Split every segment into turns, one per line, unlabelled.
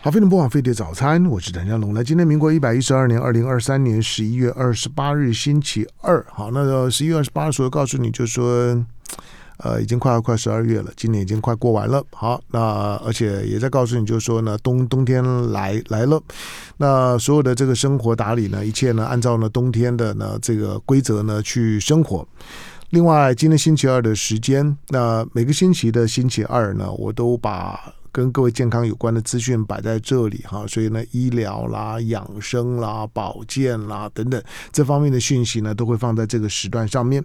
好，飞碟播放飞碟早餐，我是谭家龙。来，今天民国一百一十二年二零二三年十一月二十八日，星期二。好，那十一月二十八日，所告诉你就说，呃，已经快要快十二月了，今年已经快过完了。好，那而且也在告诉你就说呢，冬冬天来来了。那所有的这个生活打理呢，一切呢，按照呢冬天的呢这个规则呢去生活。另外，今天星期二的时间，那每个星期的星期二呢，我都把。跟各位健康有关的资讯摆在这里哈，所以呢，医疗啦、养生啦、保健啦等等这方面的讯息呢，都会放在这个时段上面。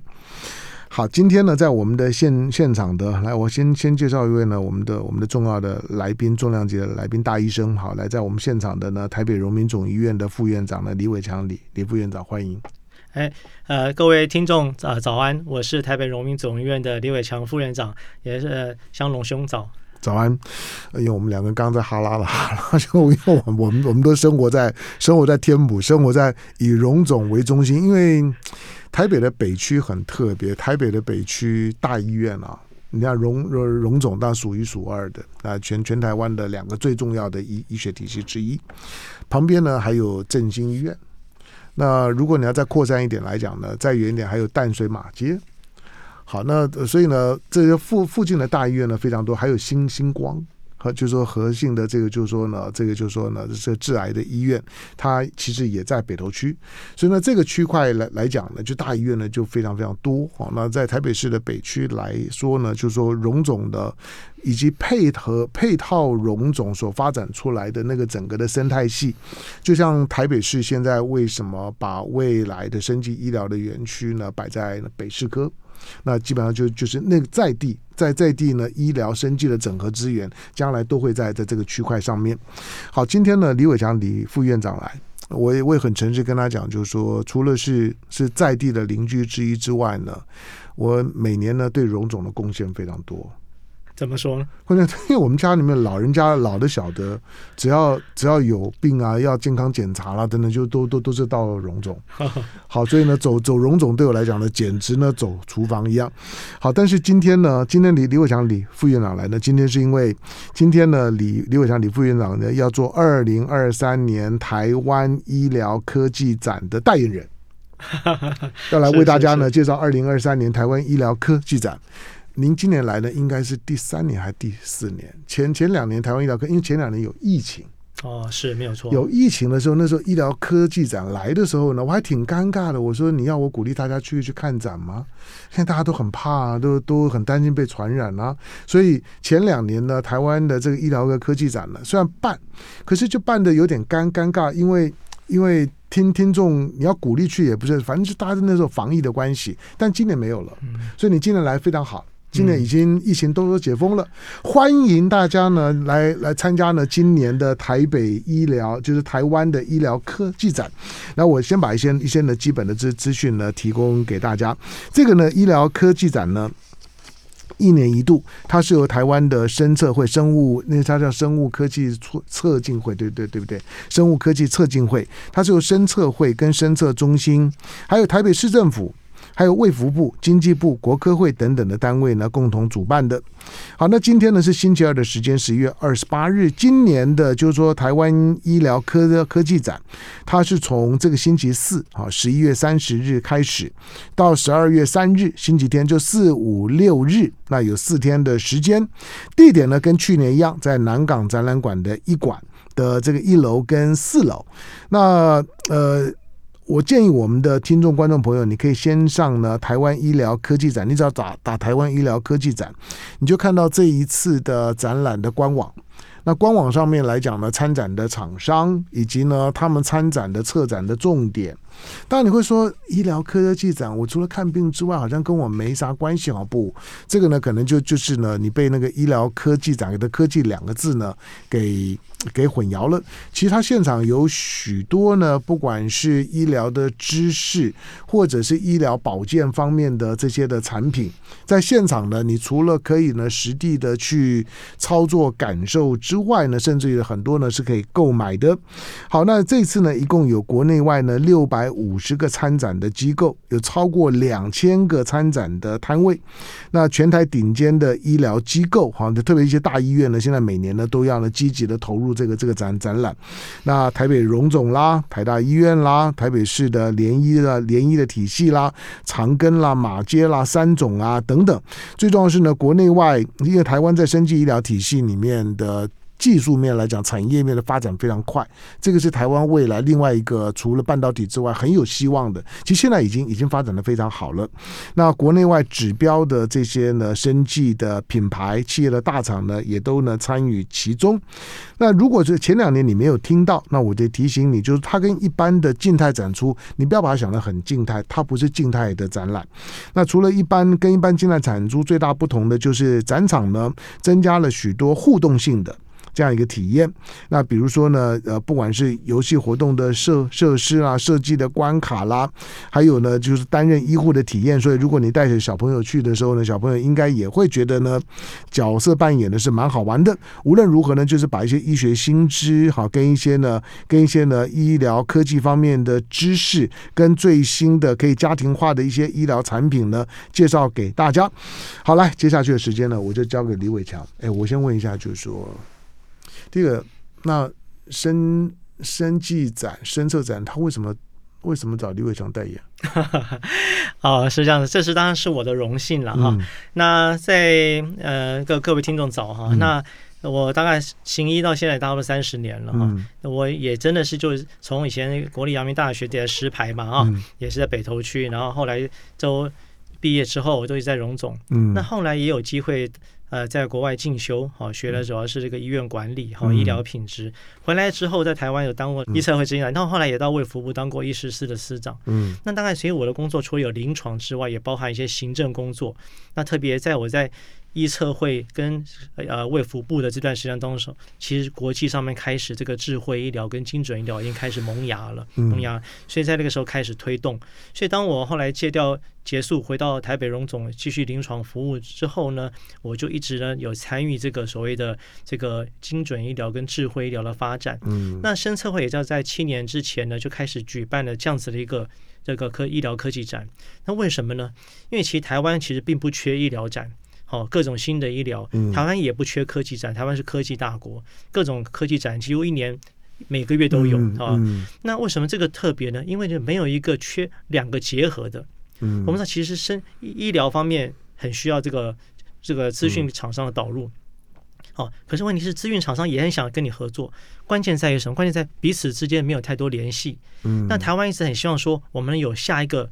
好，今天呢，在我们的现现场的，来，我先先介绍一位呢，我们的我们的重要的来宾，重量级的来宾大医生，好，来在我们现场的呢，台北荣民总医院的副院长呢，李伟强李李副院长，欢迎。
哎，呃，各位听众啊，早安，我是台北荣民总医院的李伟强副院长，也是香龙兄早。
早安，因为我们两个刚刚在哈拉了哈拉，就因为我们我们我们都生活在生活在天母，生活在以荣总为中心。因为台北的北区很特别，台北的北区大医院啊，你看荣荣荣总当数一数二的啊，全全台湾的两个最重要的医医学体系之一。旁边呢还有振兴医院。那如果你要再扩散一点来讲呢，再远一点还有淡水马街。好，那所以呢，这些附附近的大医院呢非常多，还有新星光和就是说和信的这个就是说呢，这个就是说呢，这致癌的医院，它其实也在北投区，所以呢，这个区块来来讲呢，就大医院呢就非常非常多。好，那在台北市的北区来说呢，就是说荣总的以及配合配套荣总所发展出来的那个整个的生态系，就像台北市现在为什么把未来的生技医疗的园区呢摆在北市科？那基本上就就是那个在地在在地呢，医疗生计的整合资源，将来都会在在这个区块上面。好，今天呢，李伟强李副院长来，我也我也很诚实跟他讲，就是说，除了是是在地的邻居之一之外呢，我每年呢对荣总的贡献非常多。
怎么说呢？
关键 因为我们家里面老人家老的晓得，只要只要有病啊，要健康检查啦、啊，等等，就都都都是到荣总。好，所以呢，走走荣总对我来讲呢，简直呢走厨房一样。好，但是今天呢，今天李李伟强李副院长来呢，今天是因为今天呢，李李伟强李副院长呢要做二零二三年台湾医疗科技展的代言人，要来为大家呢介绍二零二三年台湾医疗科技展。您今年来呢，应该是第三年还是第四年？前前两年台湾医疗科，因为前两年有疫情
哦，是没有错。
有疫情的时候，那时候医疗科技展来的时候呢，我还挺尴尬的。我说你要我鼓励大家去去看展吗？现在大家都很怕，都都很担心被传染啊。所以前两年呢，台湾的这个医疗科科技展呢，虽然办，可是就办的有点尴尴尬，因为因为听听众你要鼓励去也不是，反正就大家那时候防疫的关系。但今年没有了，所以你今年来非常好。今年已经疫情都都解封了，欢迎大家呢来来参加呢今年的台北医疗，就是台湾的医疗科技展。那我先把一些一些呢基本的资资讯呢提供给大家。这个呢医疗科技展呢，一年一度，它是由台湾的生测会生物，那它叫生物科技测测进会，对对对不对？生物科技测进会，它是由生测会跟生测中心，还有台北市政府。还有卫福部、经济部、国科会等等的单位呢，共同主办的。好，那今天呢是星期二的时间，十一月二十八日。今年的就是说台湾医疗科的科技展，它是从这个星期四啊，十一月三十日开始，到十二月三日星期天，就四五六日，那有四天的时间。地点呢跟去年一样，在南港展览馆的一馆的这个一楼跟四楼。那呃。我建议我们的听众、观众朋友，你可以先上呢台湾医疗科技展，你只要打打台湾医疗科技展，你就看到这一次的展览的官网。那官网上面来讲呢，参展的厂商以及呢他们参展的策展的重点。当然你会说医疗科技展，我除了看病之外，好像跟我没啥关系啊？不，这个呢可能就就是呢你被那个医疗科技展的“科技”两个字呢给。给混淆了。其实它现场有许多呢，不管是医疗的知识，或者是医疗保健方面的这些的产品，在现场呢，你除了可以呢实地的去操作感受之外呢，甚至于很多呢是可以购买的。好，那这次呢，一共有国内外呢六百百五十个参展的机构，有超过两千个参展的摊位。那全台顶尖的医疗机构，哈，特别一些大医院呢，现在每年呢都要呢积极的投入这个这个展展览。那台北荣总啦，台大医院啦，台北市的联医的联医的体系啦，长庚啦，马街啦，三总啊等等。最重要是呢，国内外，因为台湾在生技医疗体系里面的。技术面来讲，产业面的发展非常快，这个是台湾未来另外一个除了半导体之外很有希望的。其实现在已经已经发展的非常好了。那国内外指标的这些呢，生技的品牌企业的大厂呢，也都呢参与其中。那如果是前两年你没有听到，那我就提醒你，就是它跟一般的静态展出，你不要把它想得很静态，它不是静态的展览。那除了一般跟一般静态展出最大不同的就是展场呢，增加了许多互动性的。这样一个体验，那比如说呢，呃，不管是游戏活动的设设施啦、设计的关卡啦，还有呢，就是担任医护的体验。所以，如果你带着小朋友去的时候呢，小朋友应该也会觉得呢，角色扮演的是蛮好玩的。无论如何呢，就是把一些医学新知，好，跟一些呢，跟一些呢医疗科技方面的知识，跟最新的可以家庭化的一些医疗产品呢，介绍给大家。好，来，接下去的时间呢，我就交给李伟强。哎，我先问一下，就是说。这个那生生技展、生策展，他为什么为什么找李伟强代言？
哦，是这样的，这是当然是我的荣幸了哈。嗯、那在呃各各位听众早哈，嗯、那我大概行医到现在差不多三十年了哈。嗯、我也真的是就是从以前国立阳明大学的石牌嘛啊，嗯、也是在北投区，然后后来都毕业之后，我都一直在荣总。嗯，那后来也有机会。呃，在国外进修，好学的主要是这个医院管理，好医疗品质。回来之后，在台湾有当过医策会执行长，然后后来也到卫福部当过医师司的司长。嗯，那大概所以我的工作除了有临床之外，也包含一些行政工作。那特别在我在。医测会跟呃卫福部的这段时间当中，其实国际上面开始这个智慧医疗跟精准医疗已经开始萌芽了，萌芽。所以在那个时候开始推动。所以当我后来戒掉结束，回到台北荣总继续临床服务之后呢，我就一直呢有参与这个所谓的这个精准医疗跟智慧医疗的发展。嗯，那深测会也叫在七年之前呢就开始举办了这样子的一个这个科医疗科技展。那为什么呢？因为其实台湾其实并不缺医疗展。哦，各种新的医疗，台湾也不缺科技展，台湾是科技大国，各种科技展几乎一年每个月都有啊。那为什么这个特别呢？因为就没有一个缺两个结合的。我们说其实生医疗方面很需要这个这个资讯厂商的导入。哦，可是问题是资讯厂商也很想跟你合作，关键在于什么？关键在彼此之间没有太多联系。那台湾一直很希望说，我们有下一个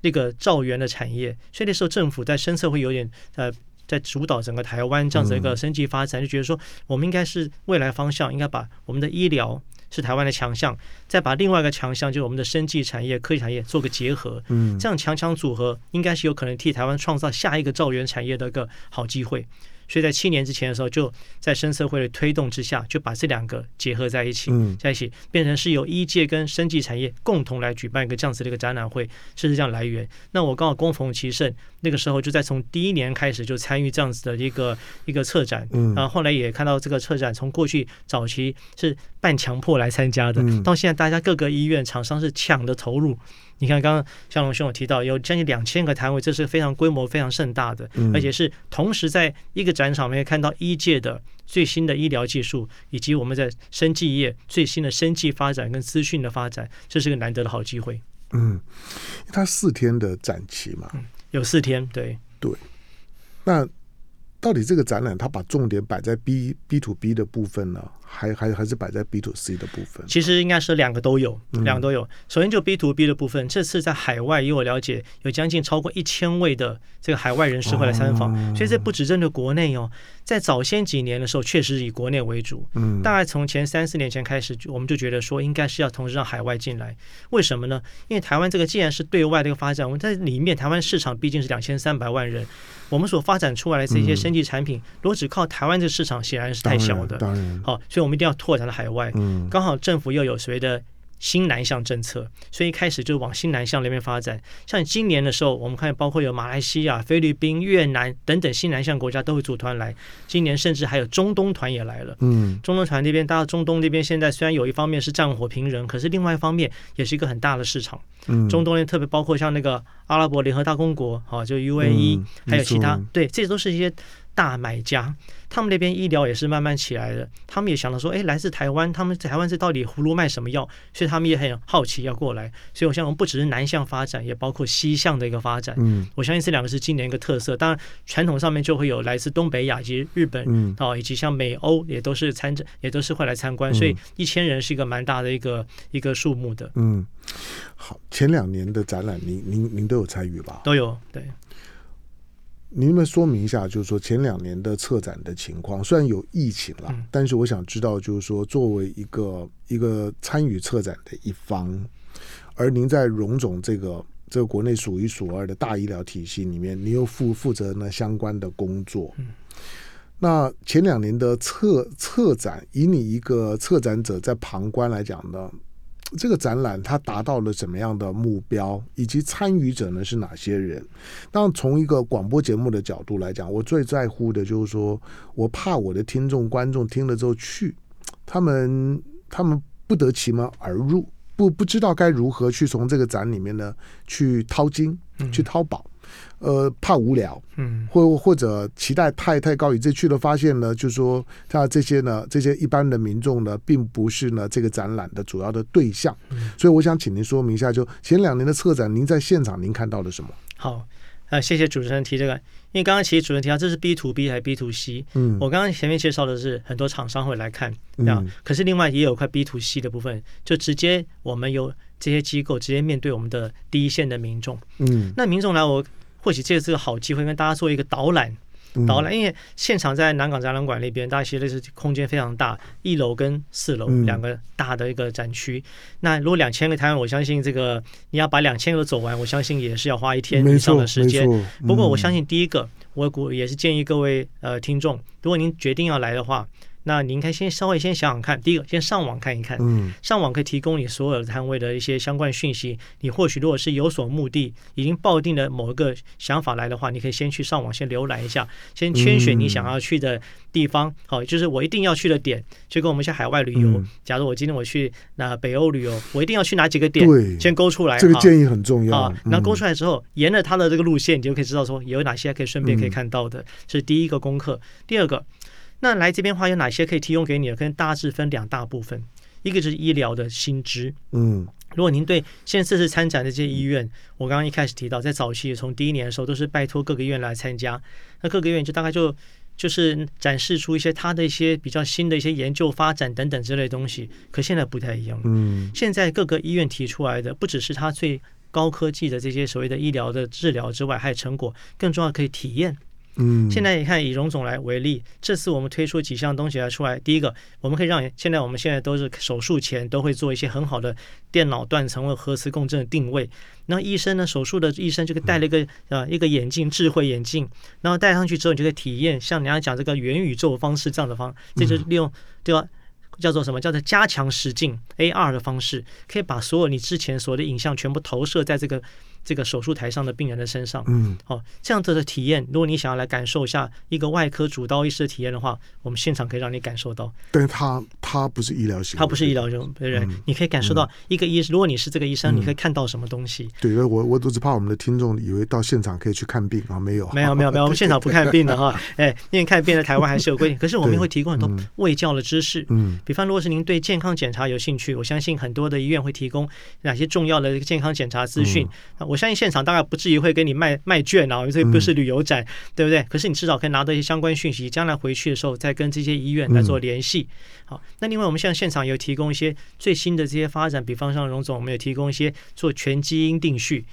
那个兆源的产业，所以那时候政府在深策会有点呃。在主导整个台湾这样子一个升级发展，就觉得说我们应该是未来方向，应该把我们的医疗是台湾的强项，再把另外一个强项，就是我们的生技产业、科技产业做个结合，这样强强组合，应该是有可能替台湾创造下一个造园产业的一个好机会。所以在七年之前的时候，就在深社会的推动之下，就把这两个结合在一起，在一起变成是由医界跟生技产业共同来举办一个这样子的一个展览会，是这样来源。那我刚好恭逢其盛，那个时候就在从第一年开始就参与这样子的一个一个策展，然后后来也看到这个策展从过去早期是半强迫来参加的，到现在大家各个医院厂商是抢着投入。你看，刚刚向龙兄有提到有将近两千个摊位，这是非常规模非常盛大的，而且是同时在一个展场里面看到一届的最新的医疗技术，以及我们在生技业最新的生技发展跟资讯的发展，这是个难得的好机会。
嗯，它四天的展期嘛，
嗯，有四天，对
对。那到底这个展览它把重点摆在 B B to B 的部分呢？还还还是摆在 B to C 的部分，
其实应该是两个都有，两个都有。首先就 B to B 的部分，这次在海外，以我了解，有将近超过一千位的这个海外人士会来参访，所以这不只针对国内哦。在早先几年的时候，确实以国内为主，嗯大概从前三四年前开始，我们就觉得说，应该是要同时让海外进来。为什么呢？因为台湾这个既然是对外的一个发展，我们在里面台湾市场毕竟是两千三百万人，我们所发展出来的这些升级产品，如果只靠台湾这个市场，显然是太小的。好，所以。我们一定要拓展到海外，刚好政府又有所谓的新南向政策，所以一开始就往新南向那边发展。像今年的时候，我们看包括有马来西亚、菲律宾、越南等等新南向国家都会组团来。今年甚至还有中东团也来了。嗯，中东团那边，大家中东那边现在虽然有一方面是战火频仍，可是另外一方面也是一个很大的市场。嗯，中东那特别包括像那个阿拉伯联合大公国，哈，就 UAE，嗯，还有其他，对，这都是一些。大买家，他们那边医疗也是慢慢起来的。他们也想到说，哎，来自台湾，他们在台湾是到底葫芦卖什么药？所以他们也很好奇要过来。所以我相信，不只是南向发展，也包括西向的一个发展。嗯，我相信这两个是今年一个特色。当然，传统上面就会有来自东北亚以及日本，嗯，哦，以及像美欧也都是参也都是会来参观。所以一千人是一个蛮大的一个一个数目的。
嗯，好，前两年的展览，您您您都有参与吧？
都有，对。
您们说明一下，就是说前两年的策展的情况，虽然有疫情了，嗯、但是我想知道，就是说作为一个一个参与策展的一方，而您在荣总这个这个国内数一数二的大医疗体系里面，你又负负责呢相关的工作。嗯、那前两年的策策展，以你一个策展者在旁观来讲呢？这个展览它达到了怎么样的目标，以及参与者呢是哪些人？当然，从一个广播节目的角度来讲，我最在乎的就是说，我怕我的听众观众听了之后去，他们他们不得其门而入，不不知道该如何去从这个展里面呢去掏金，去掏宝。嗯呃，怕无聊，嗯，或或者期待太太高，以致去了发现呢，就是说他这些呢，这些一般的民众呢，并不是呢这个展览的主要的对象。嗯，所以我想请您说明一下，就前两年的策展，您在现场您看到了什么？
好，呃，谢谢主持人提这个，因为刚刚其实主持人提到这是 B to B 还是 B to C？嗯，我刚刚前面介绍的是很多厂商会来看，嗯，可是另外也有块 B to C 的部分，就直接我们有这些机构直接面对我们的第一线的民众，嗯，那民众来我。或许这是个好机会，跟大家做一个导览。导览，因为现场在南港展览馆那边，大家其实是空间非常大，一楼跟四楼两个大的一个展区。那如果两千个摊位，我相信这个你要把两千个走完，我相信也是要花一天以上的时间。不过我相信第一个，我估也是建议各位呃听众，如果您决定要来的话。那你应该先稍微先想想看，第一个先上网看一看，嗯，上网可以提供你所有的摊位的一些相关讯息。你或许如果是有所目的，已经抱定了某一个想法来的话，你可以先去上网先浏览一下，先圈选你想要去的地方。好，就是我一定要去的点，就跟我们去海外旅游，假如我今天我去那北欧旅游，我一定要去哪几个点，先勾出来。
这个建议很重要啊。
那勾出来之后，沿着它的这个路线，你就可以知道说有哪些可以顺便可以看到的，这是第一个功课。第二个。那来这边的话，有哪些可以提供给你的？可能大致分两大部分，一个就是医疗的薪资。嗯，如果您对现在这次参展的这些医院，我刚刚一开始提到，在早期从第一年的时候，都是拜托各个医院来参加，那各个医院就大概就就是展示出一些他的一些比较新的一些研究发展等等之类的东西。可现在不太一样了。嗯，现在各个医院提出来的，不只是他最高科技的这些所谓的医疗的治疗之外，还有成果，更重要可以体验。嗯，现在你看以荣总来为例，这次我们推出几项东西来出来。第一个，我们可以让现在我们现在都是手术前都会做一些很好的电脑断层或核磁共振的定位。那医生呢，手术的医生就可以戴了一个呃一个眼镜，智慧眼镜，然后戴上去之后，你就可以体验像你要讲这个元宇宙方式这样的方，这就是利用对吧？叫做什么？叫做加强实境 AR 的方式，可以把所有你之前所有的影像全部投射在这个。这个手术台上的病人的身上，嗯，好，这样子的体验，如果你想要来感受一下一个外科主刀医师的体验的话，我们现场可以让你感受到。
但是他他不是医疗型，
他不是医疗型，对不对？你可以感受到一个医生，如果你是这个医生，你可以看到什么东西？
对，我我都是怕我们的听众以为到现场可以去看病啊，没有，
没有，没有，没有，我们现场不看病的哈。哎，因为看病在台湾还是有规定，可是我们会提供很多卫教的知识。嗯，比方如果是您对健康检查有兴趣，我相信很多的医院会提供哪些重要的健康检查资讯。那我相信现场大概不。至于会给你卖卖券啊，因为这不是旅游展，嗯、对不对？可是你至少可以拿到一些相关讯息，将来回去的时候再跟这些医院来做联系。嗯、好，那另外我们现在现场有提供一些最新的这些发展，比方像荣总，我们有提供一些做全基因定序。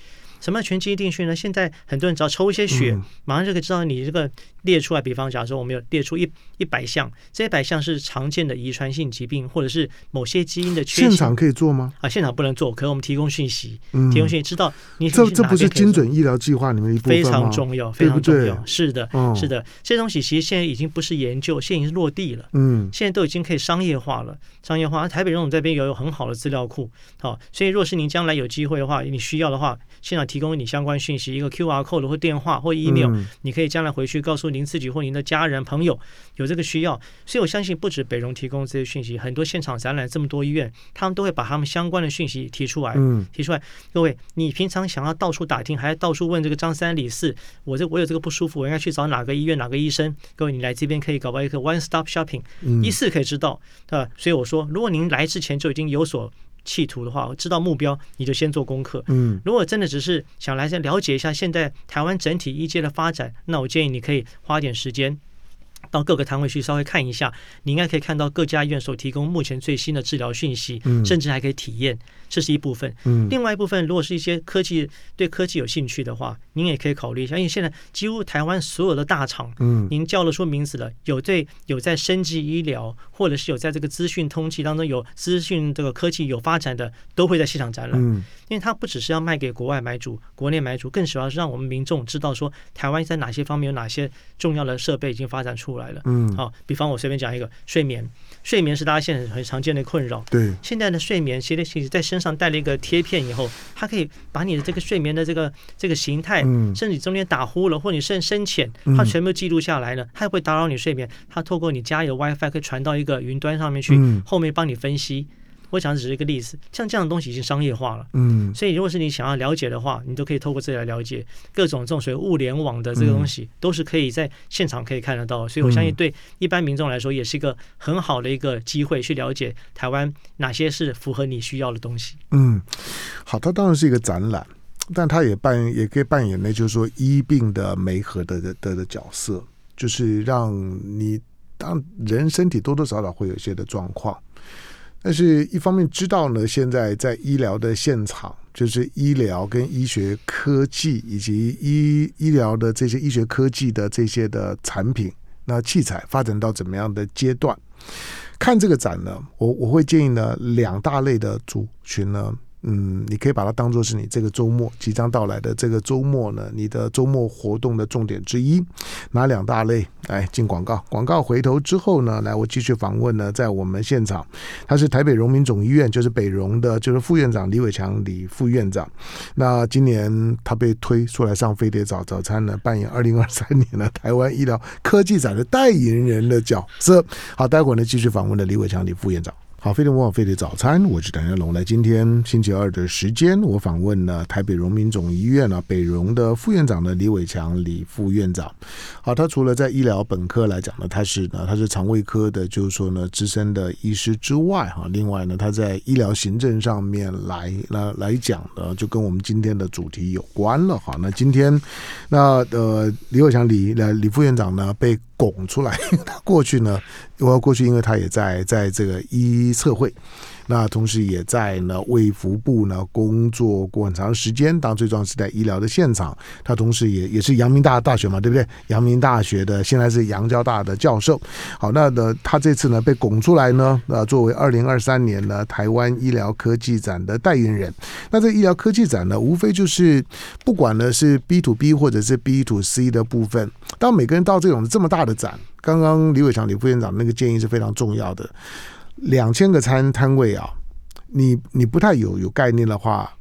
什么全基因定序呢？现在很多人只要抽一些血，嗯、马上就可以知道你这个列出来，比方假设我们有列出一一百项，这一百项是常见的遗传性疾病，或者是某些基因的缺陷。
现场可以做吗？
啊，现场不能做，可是我们提供讯息，
嗯、
提供讯息，知道你
这这不是精准医疗计划里面一部分
非常重要，非常重要。
对对
是的，
哦、
是的，这些东西其实现在已经不是研究，现在已经落地了。
嗯，
现在都已经可以商业化了，商业化。台北荣总这边有有很好的资料库，好，所以若是您将来有机会的话，你需要的话，现场提供你相关讯息，一个 QR code 或电话或 email，、嗯、你可以将来回去告诉您自己或您的家人朋友有这个需要。所以我相信，不止北荣提供这些讯息，很多现场展览这么多医院，他们都会把他们相关的讯息提出来，
嗯，
提出来。各位，你平常想要到处打听，还要到处问这个张三李四，我这我有这个不舒服，我应该去找哪个医院哪个医生？各位，你来这边可以搞到一个 one stop shopping，、嗯、一次可以知道，对吧？所以我说，如果您来之前就已经有所企图的话，知道目标，你就先做功课。
嗯，
如果真的只是想来先了解一下现在台湾整体医界的发展，那我建议你可以花点时间。到各个摊位去稍微看一下，你应该可以看到各家医院所提供目前最新的治疗讯息，
嗯、
甚至还可以体验，这是一部分。
嗯、
另外一部分，如果是一些科技对科技有兴趣的话，您也可以考虑一下，因为现在几乎台湾所有的大厂，
嗯，
您叫得出名字的，有对有在生级医疗，或者是有在这个资讯通气当中有资讯这个科技有发展的，都会在现场展览。
嗯，
因为它不只是要卖给国外买主，国内买主，更主要是让我们民众知道说，台湾在哪些方面有哪些重要的设备已经发展出来了。
嗯，
好。比方我随便讲一个睡眠，睡眠是大家现在很常见的困扰。
对，
现在的睡眠，其实其实在身上带了一个贴片以后，它可以把你的这个睡眠的这个这个形态，
嗯、
甚至你中间打呼了或你深深浅，它全部记录下来了，它也不会打扰你睡眠。它透过你家里的 WiFi 可以传到一个云端上面去，
嗯、
后面帮你分析。我讲的只是一个例子，像这样的东西已经商业化了，
嗯，
所以如果是你想要了解的话，你都可以透过这里来了解各种这种所谓物联网的这个东西，都是可以在现场可以看得到。所以我相信对一般民众来说，也是一个很好的一个机会去了解台湾哪些是符合你需要的东西。
嗯，好，它当然是一个展览，但它也扮也可以扮演呢，就是说医病的媒合的的的的角色，就是让你当人身体多多少少会有一些的状况。但是，一方面知道呢，现在在医疗的现场，就是医疗跟医学科技以及医医疗的这些医学科技的这些的产品，那器材发展到怎么样的阶段？看这个展呢，我我会建议呢，两大类的族群呢。嗯，你可以把它当做是你这个周末即将到来的这个周末呢，你的周末活动的重点之一。哪两大类？来进广告，广告回头之后呢，来我继续访问呢，在我们现场，他是台北荣民总医院，就是北荣的，就是副院长李伟强李副院长。那今年他被推出来上飞碟早早餐呢，扮演二零二三年的台湾医疗科技展的代言人的角色。好，待会儿呢继续访问的李伟强李副院长。好，飞碟模仿飞碟早餐，我是谭家龙。来，今天星期二的时间，我访问了台北荣民总医院啊，北荣的副院长呢李伟强李副院长。好，他除了在医疗本科来讲呢，他是呢他是肠胃科的，就是说呢资深的医师之外，哈，另外呢他在医疗行政上面来来来讲呢，就跟我们今天的主题有关了。好，那今天那呃李伟强李来李副院长呢被拱出来，他过去呢，我要过去，因为他也在在这个一测绘。那同时也在呢卫福部呢工作过很长时间，当最重要是在医疗的现场。他同时也也是阳明大大学嘛，对不对？阳明大学的现在是阳交大的教授。好，那的他这次呢被拱出来呢，呃，作为二零二三年呢台湾医疗科技展的代言人。那这医疗科技展呢，无非就是不管呢是 B to B 或者是 B to C 的部分。当每个人到这种这么大的展，刚刚李伟强李副院长那个建议是非常重要的。两千个餐摊位啊，你你不太有有概念的话，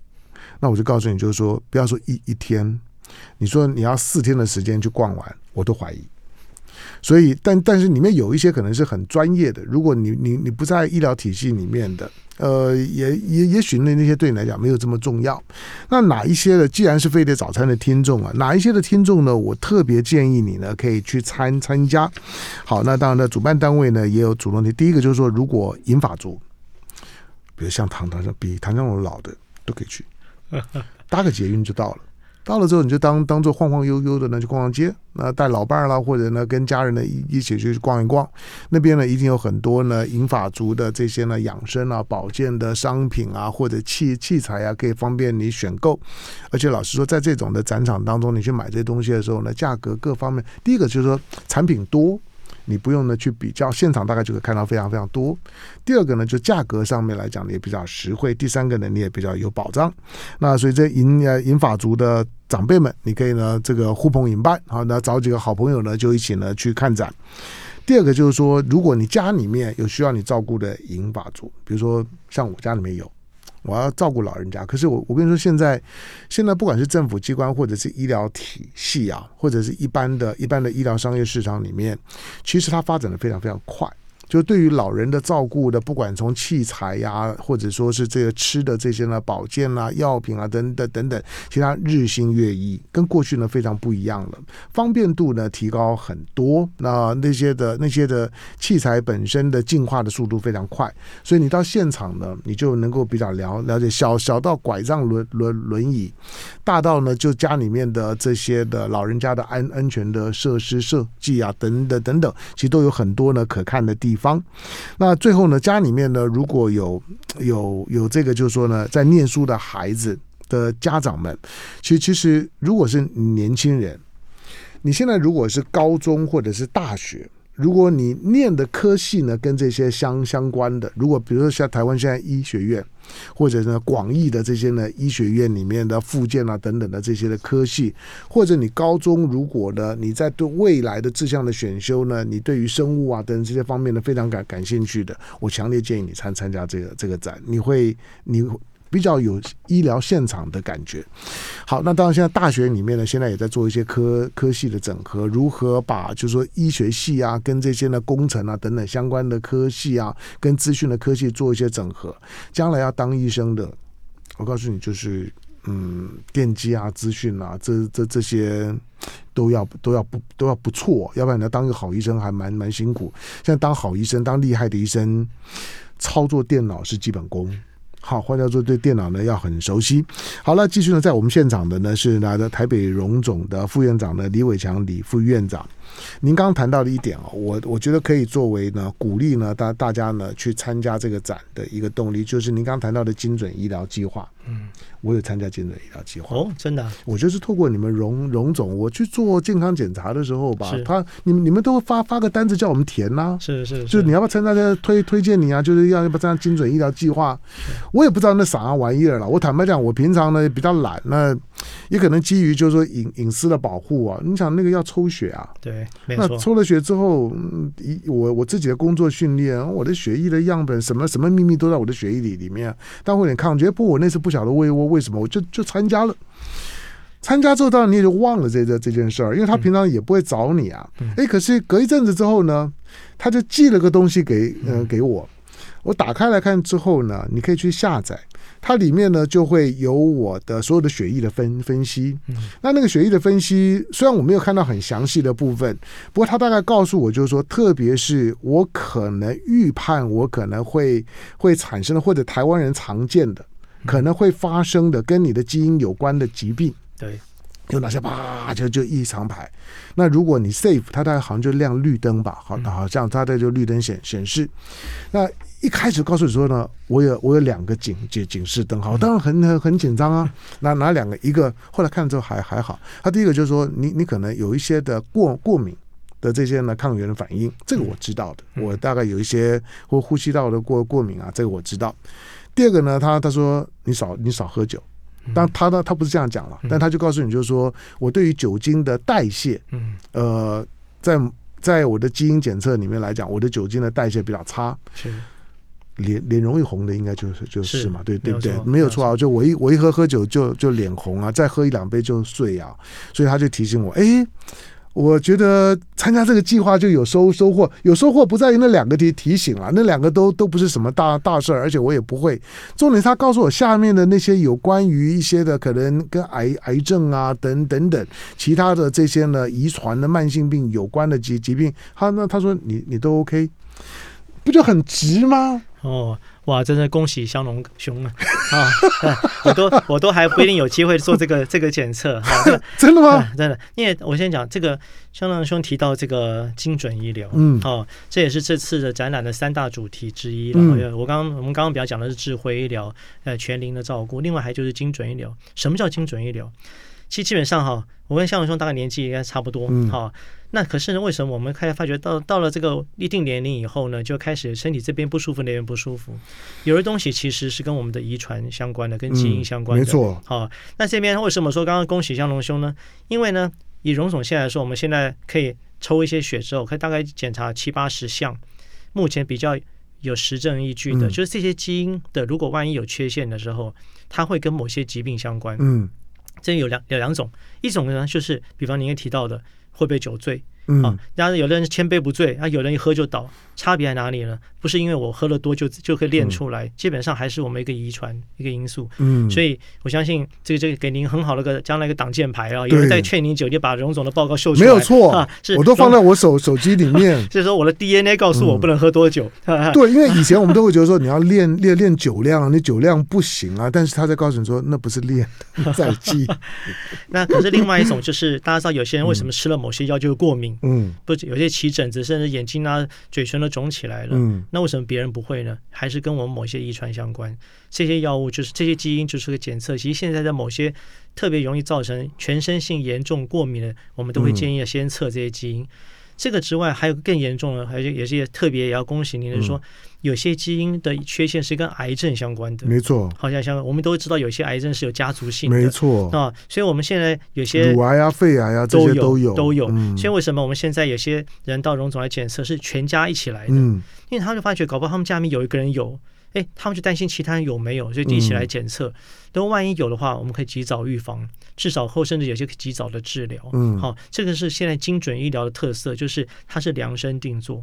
那我就告诉你，就是说，不要说一一天，你说你要四天的时间去逛完，我都怀疑。所以，但但是里面有一些可能是很专业的，如果你你你不在医疗体系里面的。呃，也也也许那那些对你来讲没有这么重要。那哪一些的，既然是飞碟早餐的听众啊，哪一些的听众呢？我特别建议你呢，可以去参参加。好，那当然呢，主办单位呢也有主动的。第一个就是说，如果银发族，比如像唐唐像比唐湘龙老的都可以去，搭个捷运就到了。到了之后，你就当当做晃晃悠悠的呢，去逛逛街，那带老伴儿啦，或者呢跟家人呢一一起去逛一逛。那边呢一定有很多呢银发族的这些呢养生啊、保健的商品啊，或者器器材啊，可以方便你选购。而且老实说，在这种的展场当中，你去买这些东西的时候呢，价格各方面，第一个就是说产品多。你不用呢去比较，现场大概就会看到非常非常多。第二个呢，就价格上面来讲呢也比较实惠。第三个呢，你也比较有保障。那所以这银呃银发族的长辈们，你可以呢这个呼朋引伴，好，那找几个好朋友呢就一起呢去看展。第二个就是说，如果你家里面有需要你照顾的银发族，比如说像我家里面有。我要照顾老人家，可是我我跟你说，现在现在不管是政府机关或者是医疗体系啊，或者是一般的一般的医疗商业市场里面，其实它发展的非常非常快。就对于老人的照顾的，不管从器材呀、或者说是这个吃的这些呢，保健啊、药品啊等等等等，其他日新月异，跟过去呢非常不一样了，方便度呢提高很多。那那些的那些的器材本身的进化的速度非常快，所以你到现场呢，你就能够比较了了解，小小到拐杖轮轮轮椅，大到呢就家里面的这些的老人家的安安全的设施设计啊等等等等，其实都有很多呢可看的地方。方，那最后呢，家里面呢，如果有有有这个，就是说呢，在念书的孩子的家长们，其实其实如果是年轻人，你现在如果是高中或者是大学。如果你念的科系呢，跟这些相相关的，如果比如说像台湾现在医学院，或者呢广义的这些呢医学院里面的附件啊等等的这些的科系，或者你高中如果呢你在对未来的志向的选修呢，你对于生物啊等这些方面呢非常感感兴趣的，我强烈建议你参参加这个这个展，你会你。比较有医疗现场的感觉。好，那当然，现在大学里面呢，现在也在做一些科科系的整合，如何把就是说医学系啊，跟这些呢工程啊等等相关的科系啊，跟资讯的科系做一些整合。将来要当医生的，我告诉你，就是嗯，电机啊、资讯啊，这这这些都要都要不都要不错，要不然你要当一个好医生还蛮蛮辛苦。现在当好医生，当厉害的医生，操作电脑是基本功。好，换句话说，对电脑呢要很熟悉。好了，继续呢，在我们现场的呢是拿着台北荣总的副院长呢李伟强李副院长。您刚刚谈到的一点啊，我我觉得可以作为呢鼓励呢大大家呢去参加这个展的一个动力，就是您刚刚谈到的精准医疗计划。嗯，我有参加精准医疗计划。
哦，真的，
我就是透过你们荣荣总，我去做健康检查的时候吧，他你们你们都发发个单子叫我们填呐、啊，
是是，是，
就是你要不要参加这推推荐你啊，就是要要不要参加精准医疗计划，我也不知道那啥玩意儿了。我坦白讲，我平常呢比较懒，那也可能基于就是说隐隐私的保护啊。你想那个要抽血啊，
对，
那抽了血之后，一我我自己的工作训练，我的血液的样本什么什么秘密都在我的血液里里面，但我有点抗拒。不我那次不。晓得为我为什么我就就参加了，参加之后当然你也就忘了这这这件事儿，因为他平常也不会找你啊。哎，可是隔一阵子之后呢，他就寄了个东西给嗯、呃、给我，我打开来看之后呢，你可以去下载，它里面呢就会有我的所有的血液的分分析。那那个血液的分析虽然我没有看到很详细的部分，不过它大概告诉我就是说，特别是我可能预判我可能会会产生的或者台湾人常见的。可能会发生的跟你的基因有关的疾病，
对，
有哪些？啪，就就一长排。那如果你 safe，它大概好像就亮绿灯吧，好，好像它在就绿灯显显示。那一开始告诉你说呢，我有我有两个警警警示灯，好，当然很很很紧张啊。那哪两个？一个后来看了之后还还好。他第一个就是说，你你可能有一些的过过敏的这些呢抗原的反应，这个我知道的。我大概有一些或呼吸道的过过敏啊，这个我知道。第二个呢，他他说你少你少喝酒，但他呢他不是这样讲了，但他就告诉你就是说我对于酒精的代谢，嗯，呃，在在我的基因检测里面来讲，我的酒精的代谢比较差，是脸脸容易红的应该就是就是嘛，对对不对？没有错啊，就我一我一喝喝酒就就脸红啊，再喝一两杯就睡啊，所以他就提醒我，哎。我觉得参加这个计划就有收收获，有收获不在于那两个提提醒了，那两个都都不是什么大大事儿，而且我也不会。重点他告诉我下面的那些有关于一些的可能跟癌癌症啊等等等其他的这些呢遗传的慢性病有关的疾疾病，他那他说你你都 OK，不就很值吗？
哦，哇，真的恭喜香龙兄啊！啊，我都我都还不一定有机会做这个这个检测哈。
真的吗？
真的，因为我先讲这个，香囊兄提到这个精准医疗，
嗯，
哦，这也是这次的展览的三大主题之一。
嗯，
我刚我们刚刚比较讲的是智慧医疗，呃，全龄的照顾，另外还就是精准医疗。什么叫精准医疗？其实基本上哈，我跟向龙兄大概年纪应该差不多，哈。那可是呢？为什么我们开始发觉到到了这个一定年龄以后呢，就开始身体这边不舒服，那边不舒服？有的东西其实是跟我们的遗传相关的，跟基因相关的。
没错。
好，那这边为什么说刚刚恭喜向龙兄呢？因为呢，以荣总现在来说，我们现在可以抽一些血之后，可以大概检查七八十项，目前比较有实证依据的，就是这些基因的，如果万一有缺陷的时候，它会跟某些疾病相关。嗯，这有两有两种，一种呢就是比方您也提到的。会被酒醉？嗯，啊，然后有的人千杯不醉，啊，有人一喝就倒，差别在哪里呢？不是因为我喝了多就就可以练出来，基本上还是我们一个遗传一个因素。嗯，所以我相信这个这个给您很好的个将来一个挡箭牌啊，有人在劝您酒，就把荣总的报告秀出来，
没有错啊，是我都放在我手手机里面。
就 是说我的 DNA 告诉我不能喝多久。
对，因为以前我们都会觉得说你要练练练酒量，你酒量不行啊，但是他在告诉你说那不是练，在记。
那可是另外一种就是大家知道有些人为什么吃了某些药就会过敏？嗯，不。有些起疹子，甚至眼睛啊、嘴唇都肿起来了。嗯，那为什么别人不会呢？还是跟我们某些遗传相关？这些药物就是这些基因就是个检测。其实现在在某些特别容易造成全身性严重过敏的，我们都会建议要先测这些基因。这个之外，还有更严重的，还有也是也特别也要恭喜您的说。有些基因的缺陷是跟癌症相关的，
没错。
好像像我们都知道，有些癌症是有家族性的，
没错
啊。所以，我们现在有些
乳癌啊、肺癌啊，这些都有
都有。所以，为什么我们现在有些人到荣总来检测是全家一起来的？
嗯，
因为他就发觉，搞不好他们家里面有一个人有，哎，他们就担心其他人有没有，所以一起来检测。等万一有的话，我们可以及早预防，至少后甚至有些及早的治疗。嗯，好，这个是现在精准医疗的特色，就是它是量身定做。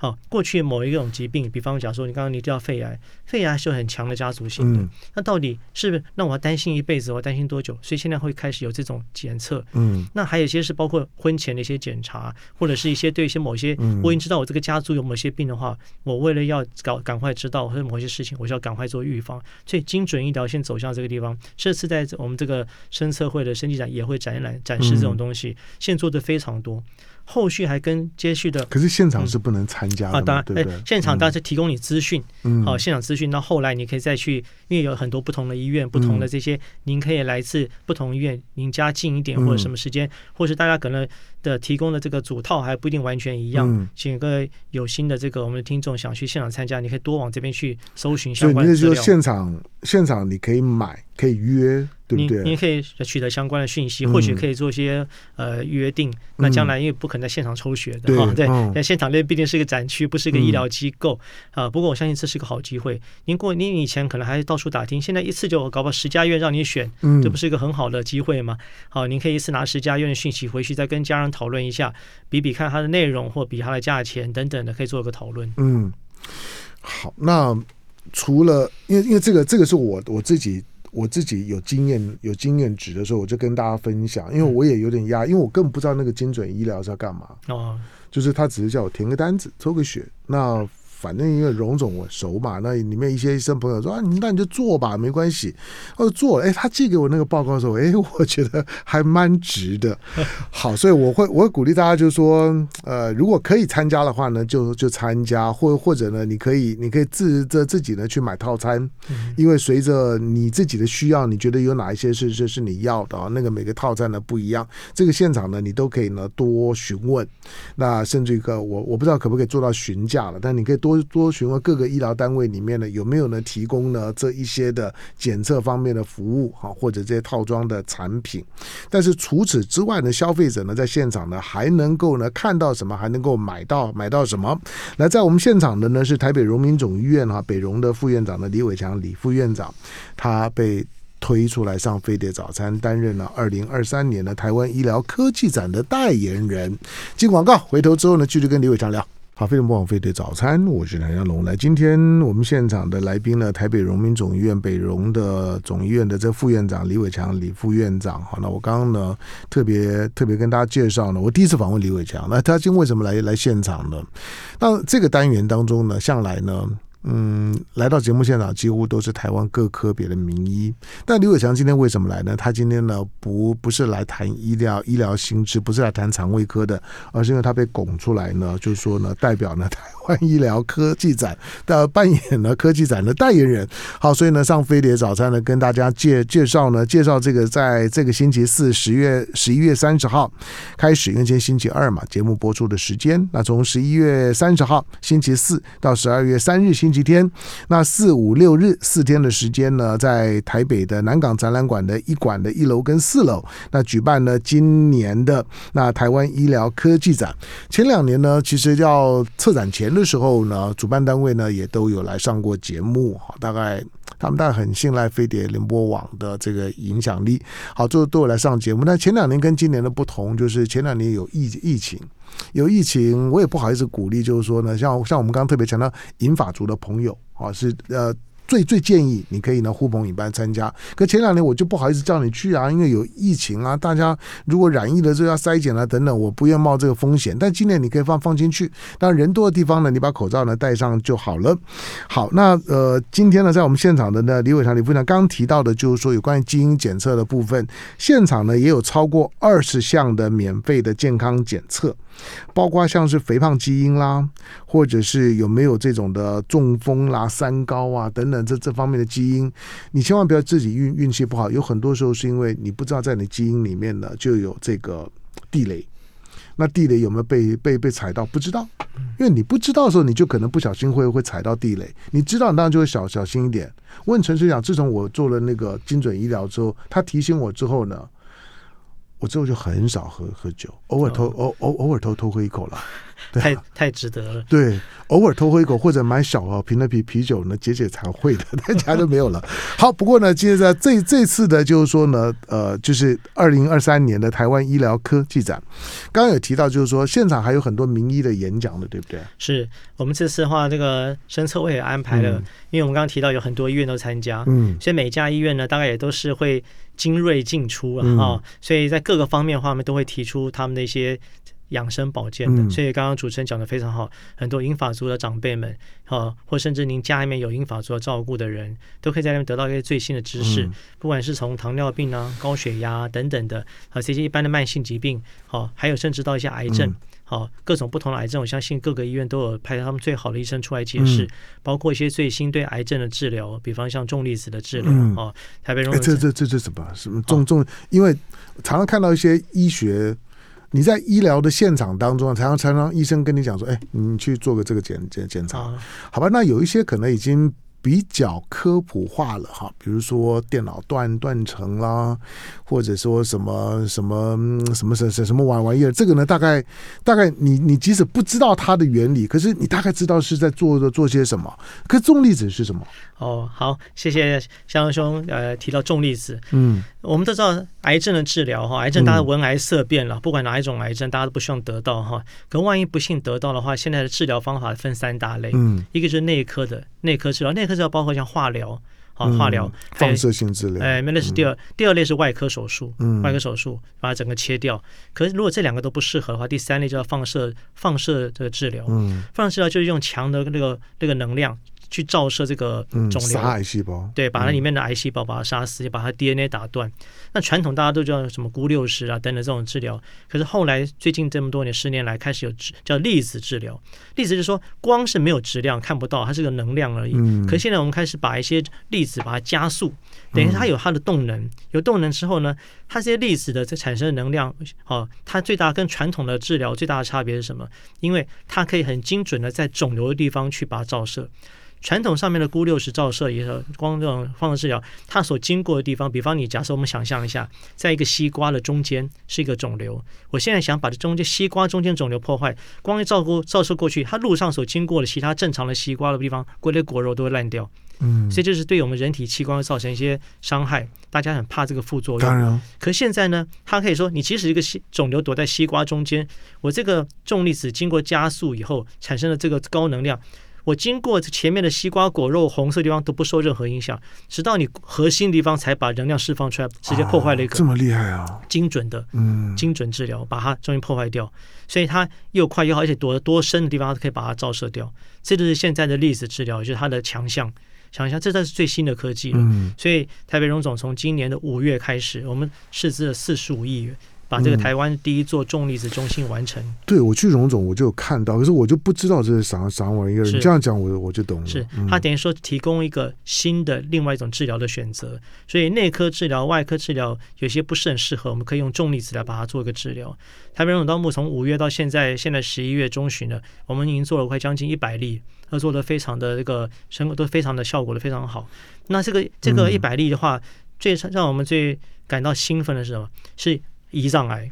好，过去某一种疾病，比方讲说，你刚刚你提到肺癌，肺癌是有很强的家族性的。嗯、那到底是不是？那我要担心一辈子，我要担心多久？所以现在会开始有这种检测。嗯，那还有一些是包括婚前的一些检查，或者是一些对一些某些，我已经知道我这个家族有某些病的话，我为了要搞赶快知道或者某些事情，我就要赶快做预防。所以精准医疗先走向这个地方。这次在我们这个生测会的生技展也会展览展示这种东西，现在做的非常多。后续还跟接续的，
可是现场是不能参加的、嗯、啊。当然，对对
哎，现场当然是提供你资讯，嗯，好，现场资讯。到后来你可以再去，因为有很多不同的医院，不同的这些，嗯、您可以来自不同医院，您家近一点或者什么时间，嗯、或是大家可能的提供的这个组套还不一定完全一样。嗯，请各位有心的这个我们的听众想去现场参加，你可以多往这边去搜寻相关的资料。
就现场现场你可以买，可以约。您您可
以取得相关的讯息，或许可以做一些呃约定。那将来因为不可能在现场抽血的哈，对，在现场那毕竟是一个展区，不是一个医疗机构啊。不过我相信这是个好机会。您过您以前可能还到处打听，现在一次就搞不好十家医院让你选，这不是一个很好的机会吗？好，您可以一次拿十家医院的讯息回去，再跟家人讨论一下，比比看它的内容或比它的价钱等等的，可以做一个讨论。
嗯，好，那除了因为因为这个这个是我我自己。我自己有经验有经验值的时候，我就跟大家分享，因为我也有点压，因为我根本不知道那个精准医疗是要干嘛。哦，就是他只是叫我填个单子，抽个血，那。反正因为荣总我熟嘛，那里面一些医生朋友说啊，你那你就做吧，没关系。我就做了，哎，他寄给我那个报告的时候，哎，我觉得还蛮值的。好，所以我会我会鼓励大家，就是说，呃，如果可以参加的话呢，就就参加，或或者呢，你可以你可以自这自己呢去买套餐，因为随着你自己的需要，你觉得有哪一些是是是你要的啊？那个每个套餐呢不一样，这个现场呢你都可以呢多询问，那甚至一个我我不知道可不可以做到询价了，但你可以多。多多询问各个医疗单位里面呢，有没有呢提供呢这一些的检测方面的服务哈，或者这些套装的产品。但是除此之外呢，消费者呢在现场呢还能够呢看到什么？还能够买到买到什么？来，在我们现场的呢是台北荣民总医院哈北荣的副院长呢李伟强李副院长，他被推出来上飞碟早餐，担任了二零二三年的台湾医疗科技展的代言人。进广告，回头之后呢继续跟李伟强聊。好，非常不枉费的早餐，我是梁家龙。来，今天我们现场的来宾呢，台北荣民总医院北荣的总医院的这副院长李伟强李副院长。好，那我刚刚呢特别特别跟大家介绍呢，我第一次访问李伟强。那他今为什么来来现场呢？那这个单元当中呢，向来呢嗯，来到节目现场几乎都是台湾各科别的名医。但刘伟强今天为什么来呢？他今天呢不不是来谈医疗医疗新知，不是来谈肠胃科的，而是因为他被拱出来呢，就是说呢，代表呢台湾医疗科技展的扮演呢科技展的代言人。好，所以呢上飞碟早餐呢跟大家介介绍呢介绍这个在这个星期四十月十一月三十号开始，因为今天星期二嘛，节目播出的时间，那从十一月三十号星期四到十二月三日星。星期天，那四五六日四天的时间呢，在台北的南港展览馆的一馆的一楼跟四楼，那举办呢今年的那台湾医疗科技展。前两年呢，其实要策展前的时候呢，主办单位呢也都有来上过节目，大概他们大概很信赖飞碟联播网的这个影响力，好，就都有来上节目。那前两年跟今年的不同，就是前两年有疫疫情。有疫情，我也不好意思鼓励，就是说呢，像像我们刚刚特别强调银发族的朋友啊，是呃。最最建议你可以呢呼朋引伴参加，可前两年我就不好意思叫你去啊，因为有疫情啊，大家如果染疫了就要筛检啊等等，我不愿冒这个风险。但今年你可以放放心去，当然人多的地方呢，你把口罩呢戴上就好了。好，那呃今天呢在我们现场的呢李伟强李副长刚提到的就是说有关于基因检测的部分，现场呢也有超过二十项的免费的健康检测。包括像是肥胖基因啦，或者是有没有这种的中风啦、三高啊等等这这方面的基因，你千万不要自己运运气不好，有很多时候是因为你不知道在你基因里面呢就有这个地雷，那地雷有没有被被被踩到？不知道，因为你不知道的时候，你就可能不小心会会踩到地雷。你知道，你当然就会小小心一点。我很诚实讲，自从我做了那个精准医疗之后，他提醒我之后呢。我之后就很少喝喝酒，偶尔偷偶偶偶尔偷偷喝一口了，
太太值得了。
对，偶尔偷喝一口或者买小啊瓶的啤啤酒呢，解解馋会的，大家都没有了。好，不过呢，接着这这次的，就是说呢，呃，就是二零二三年的台湾医疗科技展，刚刚有提到，就是说现场还有很多名医的演讲的，对不对？
是我们这次的话，这个生策会也安排了，嗯、因为我们刚刚提到有很多医院都参加，嗯，所以每家医院呢，大概也都是会。精锐进出啊，嗯、所以在各个方面的话，他们都会提出他们的一些养生保健的。嗯、所以刚刚主持人讲的非常好，很多银发族的长辈们，啊，或甚至您家里面有银发族的照顾的人，都可以在那边得到一些最新的知识，嗯、不管是从糖尿病啊、高血压、啊、等等的，啊，这些一般的慢性疾病，好，还有甚至到一些癌症。嗯好，各种不同的癌症，我相信各个医院都有派他们最好的医生出来解释，嗯、包括一些最新对癌症的治疗，比方像重粒子的治疗。嗯、哦，台北荣、欸、这这这这什么？什么重重？因为常常看到一些医学，你在医疗的现场当中，常常常常医生跟你讲说：“哎、欸，你去做个这个检检检查。哦”好吧，那有一些可能已经。比较科普化了哈，比如说电脑断断层啦，或者说什么什么什么什什什么玩玩意儿，这个呢，大概大概你你即使不知道它的原理，可是你大概知道是在做的做些什么。可是重粒子是什么？哦，好，谢谢香兄呃提到重粒子，嗯，我们都知道癌症的治疗哈，癌症大家闻癌色变了，嗯、不管哪一种癌症，大家都不希望得到哈。可万一不幸得到的话，现在的治疗方法分三大类，嗯，一个是内科的内科治疗，内科治疗包括像化疗，好化疗、
放射性治疗，
哎，那是第二，第二类是外科手术，嗯，外科手术把它整个切掉。可是如果这两个都不适合的话，第三类就要放射放射这个治疗，嗯，放射治疗就是用强的那个那个能量。去照射这个肿瘤，
杀癌细胞，
对，把它里面的癌细胞把它杀死，把它 DNA 打断。那传统大家都叫什么钴六十啊等等这种治疗，可是后来最近这么多年十年来开始有叫粒子治疗。粒子就是说光是没有质量看不到，它是个能量而已。可是现在我们开始把一些粒子把它加速，等于它有它的动能。有动能之后呢，它这些粒子的这产生的能量，哦，它最大跟传统的治疗最大的差别是什么？因为它可以很精准的在肿瘤的地方去把它照射。传统上面的钴六十照射也是光这种放射治疗，它所经过的地方，比方你假设我们想象一下，在一个西瓜的中间是一个肿瘤，我现在想把这中间西瓜中间肿瘤破坏，光一照过照射过去，它路上所经过的其他正常的西瓜的地方，果的果肉都会烂掉。嗯，所以这是对我们人体器官会造成一些伤害，大家很怕这个副作用。当然，可现在呢，它可以说，你即使一个西肿瘤躲在西瓜中间，我这个重粒子经过加速以后产生了这个高能量。我经过前面的西瓜果肉红色地方都不受任何影响，直到你核心的地方才把能量释放出来，直接破坏了一个、
哦、这么厉害啊！
精准的，
嗯，
精准治疗，把它终于破坏掉，所以它又快又好，而且躲得多深的地方它都可以把它照射掉。这就是现在的粒子治疗，就是它的强项。想一下，这才是最新的科技了。
嗯、
所以台北荣总从今年的五月开始，我们斥资了四十五亿元。把这个台湾第一座重粒子中心完成。
嗯、对，我去荣总，我就有看到，可是我就不知道这是啥啥玩意儿。你这样讲，我我就懂了。
是，他等于说提供一个新的另外一种治疗的选择。所以内科治疗、外科治疗有些不是很适合，我们可以用重粒子来把它做一个治疗。台北荣总到目从五月到现在，现在十一月中旬了，我们已经做了快将近一百例，他做的非常的这个成果都非常的效果的非常好。那这个这个一百例的话，嗯、最让我们最感到兴奋的是什么？是胰脏癌。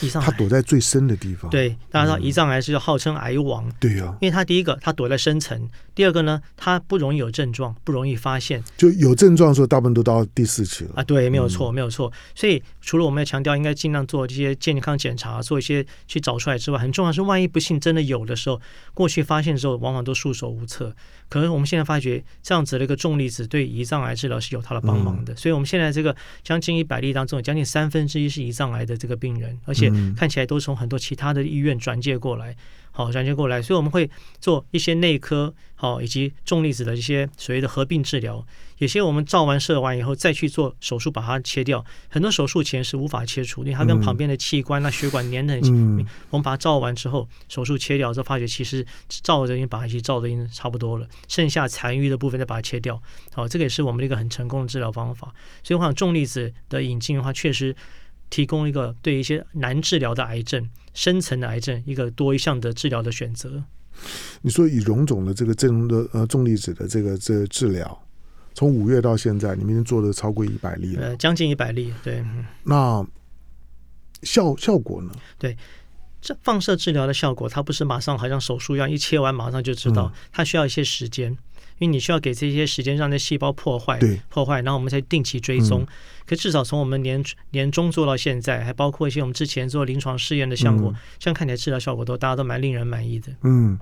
胰脏癌，
它躲在最深的地方。
对，大家知道胰脏癌是号称癌王。
对呀，
因为它第一个它躲在深层，第二个呢，它不容易有症状，不容易发现。
就有症状的时候，大部分都到第四期了。
啊，对，没有错，没有错。所以除了我们要强调应该尽量做这些健康检查，做一些去找出来之外，很重要是万一不幸真的有的时候，过去发现的时候往往都束手无策。可是我们现在发觉这样子的一个重粒子对胰脏癌治疗是有它的帮忙的。所以我们现在这个将近一百例当中，有将近三分之一是胰脏癌的这个病人，而且看起来都从很多其他的医院转介过来。好，转接过来，所以我们会做一些内科，好，以及重粒子的一些所谓的合并治疗。有些我们照完射完以后再去做手术，把它切掉。很多手术前是无法切除，因为它跟旁边的器官、那血管粘得很紧。嗯、我们把它照完之后，手术切掉之后，发觉其实照着已经把它照的已经差不多了，剩下残余的部分再把它切掉。好，这个也是我们的一个很成功的治疗方法。所以我想重粒子的引进的话，确实。提供一个对一些难治疗的癌症、深层的癌症一个多一项的治疗的选择。
你说以荣总的这个重的呃重粒子的这个这个治疗，从五月到现在，你们已经做了超过一百例了，
呃，将近一百例，对。
那效效果呢？
对，这放射治疗的效果，它不是马上好像手术一样，一切完马上就知道，它需要一些时间。因为你需要给这些时间让那细胞破坏，
对
破坏，然后我们才定期追踪。嗯、可至少从我们年年中做到现在，还包括一些我们之前做临床试验的项目，嗯、像看起来治疗效果都大家都蛮令人满意的。
嗯，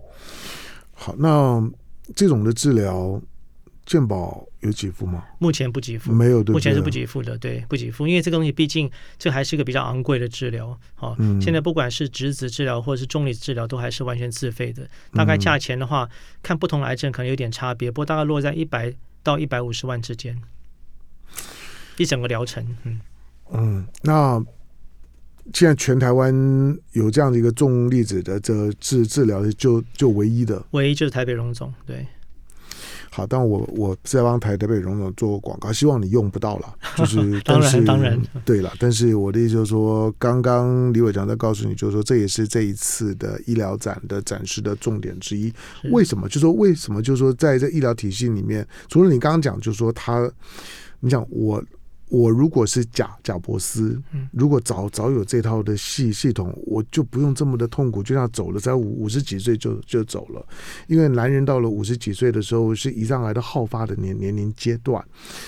好，那这种的治疗。健保有给付吗？
目前不给付，
没有，对，
目前是不给付的，对，不给付，因为这个东西毕竟这还是一个比较昂贵的治疗，好，嗯、现在不管是质子治疗或者是重离子治疗，都还是完全自费的。大概价钱的话，嗯、看不同癌症可能有点差别，不过大概落在一百到一百五十万之间，一整个疗程，嗯
嗯，那现在全台湾有这样的一个重粒子的这治治疗的，就就唯一的，
唯一就是台北荣总，对。
好，但我我在帮台台北荣总做广告，希望你用不到了，就是
当然当然
对了，但是我的意思就是说，刚刚李伟强在告诉你，就是说这也是这一次的医疗展的展示的重点之一。为什么？就是说为什么？就是说在这医疗体系里面，除了你刚刚讲，就是说他，你想我。我如果是贾贾伯斯，如果早早有这套的系系统，我就不用这么的痛苦，就像走了，在五五十几岁就就走了。因为男人到了五十几岁的时候，是胰脏癌的好发的年年龄阶段。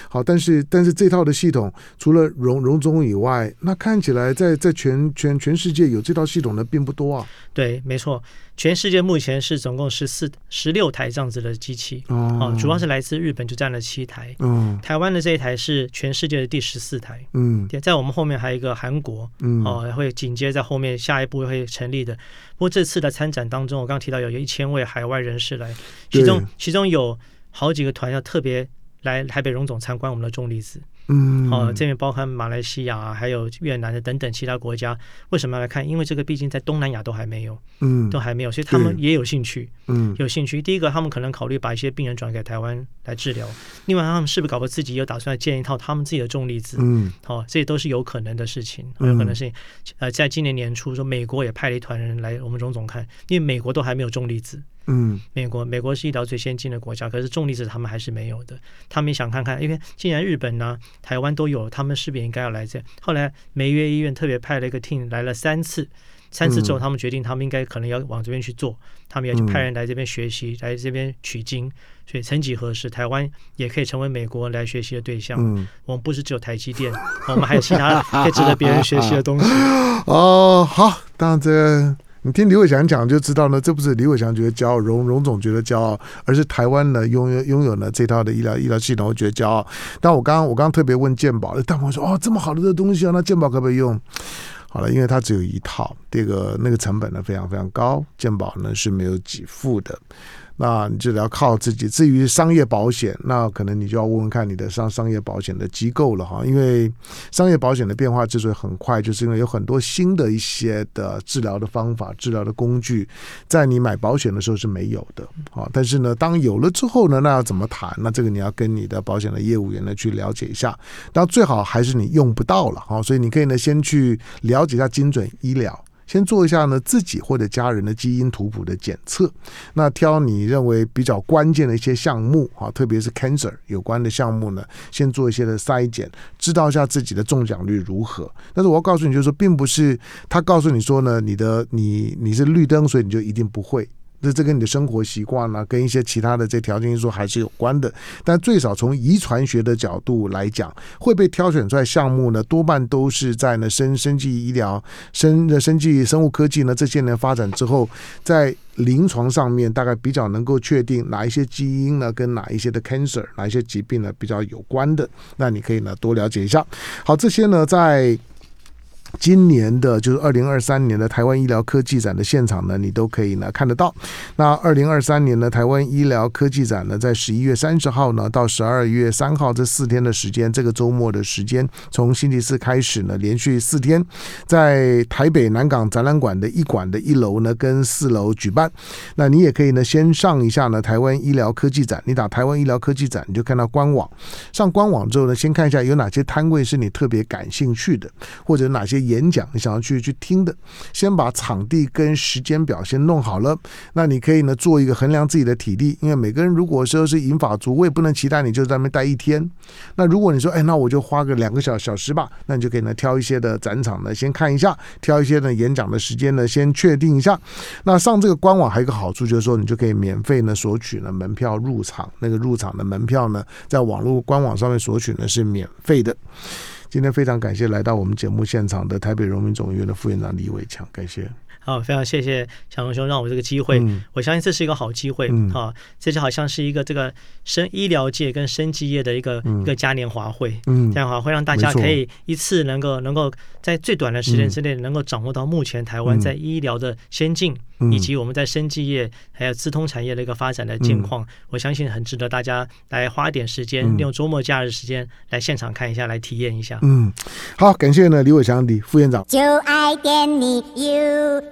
好，但是但是这套的系统，除了荣荣总以外，那看起来在在全全全世界有这套系统的并不多啊。
对，没错。全世界目前是总共十四、十六台这样子的机器，哦，主要是来自日本，就占了七台。嗯，台湾的这一台是全世界的第十四台。嗯，在我们后面还有一个韩国，嗯，哦，会紧接在后面，下一步会成立的。不过这次的参展当中，我刚刚提到有一千位海外人士来，其中其中有好几个团要特别来台北荣总参观我们的重离子。
嗯，
哦，这边包含马来西亚、啊、还有越南的等等其他国家，为什么要来看？因为这个毕竟在东南亚都还没有，嗯，都还没有，所以他们也有兴趣，嗯，有兴趣。第一个，他们可能考虑把一些病人转给台湾来治疗；另外，他们是不是搞不自己有打算建一套他们自己的重粒子？嗯，好、哦，这些都是有可能的事情，有可能是呃，在今年年初说，美国也派了一团人来我们荣总看，因为美国都还没有重粒子。
嗯，
美国美国是医疗最先进的国家，可是重粒子他们还是没有的。他们也想看看，因为既然日本呢、台湾都有，他们是不是应该要来这？后来梅约医院特别派了一个 team 来了三次，三次之后他们决定，他们应该可能要往这边去做，他们要去派人来这边学习，来这边取经。所以曾几何时，台湾也可以成为美国来学习的对象。嗯，我们不是只有台积电，我们还有其他可以值得别人学习的东西。
哦，好，当然这个。你听李伟祥讲就知道呢，这不是李伟祥觉得骄傲，荣荣总觉得骄傲，而是台湾呢拥有拥有呢这套的医疗医疗系统，我觉得骄傲。但我刚刚我刚刚特别问健保，大鹏说哦，这么好的这东西啊，那健保可不可以用？好了，因为它只有一套，这个那个成本呢非常非常高，健保呢是没有给付的。那你就要靠自己。至于商业保险，那可能你就要问问看你的商商业保险的机构了哈。因为商业保险的变化之所以很快，就是因为有很多新的一些的治疗的方法、治疗的工具，在你买保险的时候是没有的啊。但是呢，当有了之后呢，那要怎么谈？那这个你要跟你的保险的业务员呢去了解一下。那最好还是你用不到了哈，所以你可以呢先去了解一下精准医疗。先做一下呢自己或者家人的基因图谱的检测，那挑你认为比较关键的一些项目啊，特别是 cancer 有关的项目呢，先做一些的筛检，知道一下自己的中奖率如何。但是我要告诉你，就是说，并不是他告诉你说呢，你的你你是绿灯，所以你就一定不会。这这跟你的生活习惯呢，跟一些其他的这条件因素还是有关的。但最少从遗传学的角度来讲，会被挑选出来项目呢，多半都是在呢生生技医疗、生的生技生物科技呢这些年发展之后，在临床上面大概比较能够确定哪一些基因呢，跟哪一些的 cancer、哪一些疾病呢比较有关的。那你可以呢多了解一下。好，这些呢在。今年的就是二零二三年的台湾医疗科技展的现场呢，你都可以呢看得到。那二零二三年的台湾医疗科技展呢，在十一月三十号呢到十二月三号这四天的时间，这个周末的时间，从星期四开始呢，连续四天，在台北南港展览馆的一馆的一楼呢跟四楼举办。那你也可以呢先上一下呢台湾医疗科技展，你打台湾医疗科技展，你就看到官网。上官网之后呢，先看一下有哪些摊位是你特别感兴趣的，或者哪些。演讲你想要去去听的，先把场地跟时间表先弄好了。那你可以呢做一个衡量自己的体力，因为每个人如果说是银发族，我也不能期待你就在那边待一天。那如果你说，哎，那我就花个两个小小时吧，那你就可以呢挑一些的展场呢先看一下，挑一些的演讲的时间呢先确定一下。那上这个官网还有一个好处就是说，你就可以免费呢索取呢门票入场，那个入场的门票呢在网络官网上面索取呢是免费的。今天非常感谢来到我们节目现场的台北荣民总医院的副院长李伟强，感谢。
好，非常谢谢小龙兄让我这个机会，嗯、我相信这是一个好机会。嗯，好，这就好像是一个这个生医疗界跟生技业的一个、嗯、一个嘉年华会。嗯，嘉年华会让大家可以一次能够能够在最短的时间之内能够掌握到目前台湾在医疗的先进，嗯、以及我们在生技业还有资通产业的一个发展的境况我相信很值得大家来花点时间利用周末假日时间来现场看一下来体验一下。
嗯。好感谢呢李伟祥李副院长。就爱跟你 you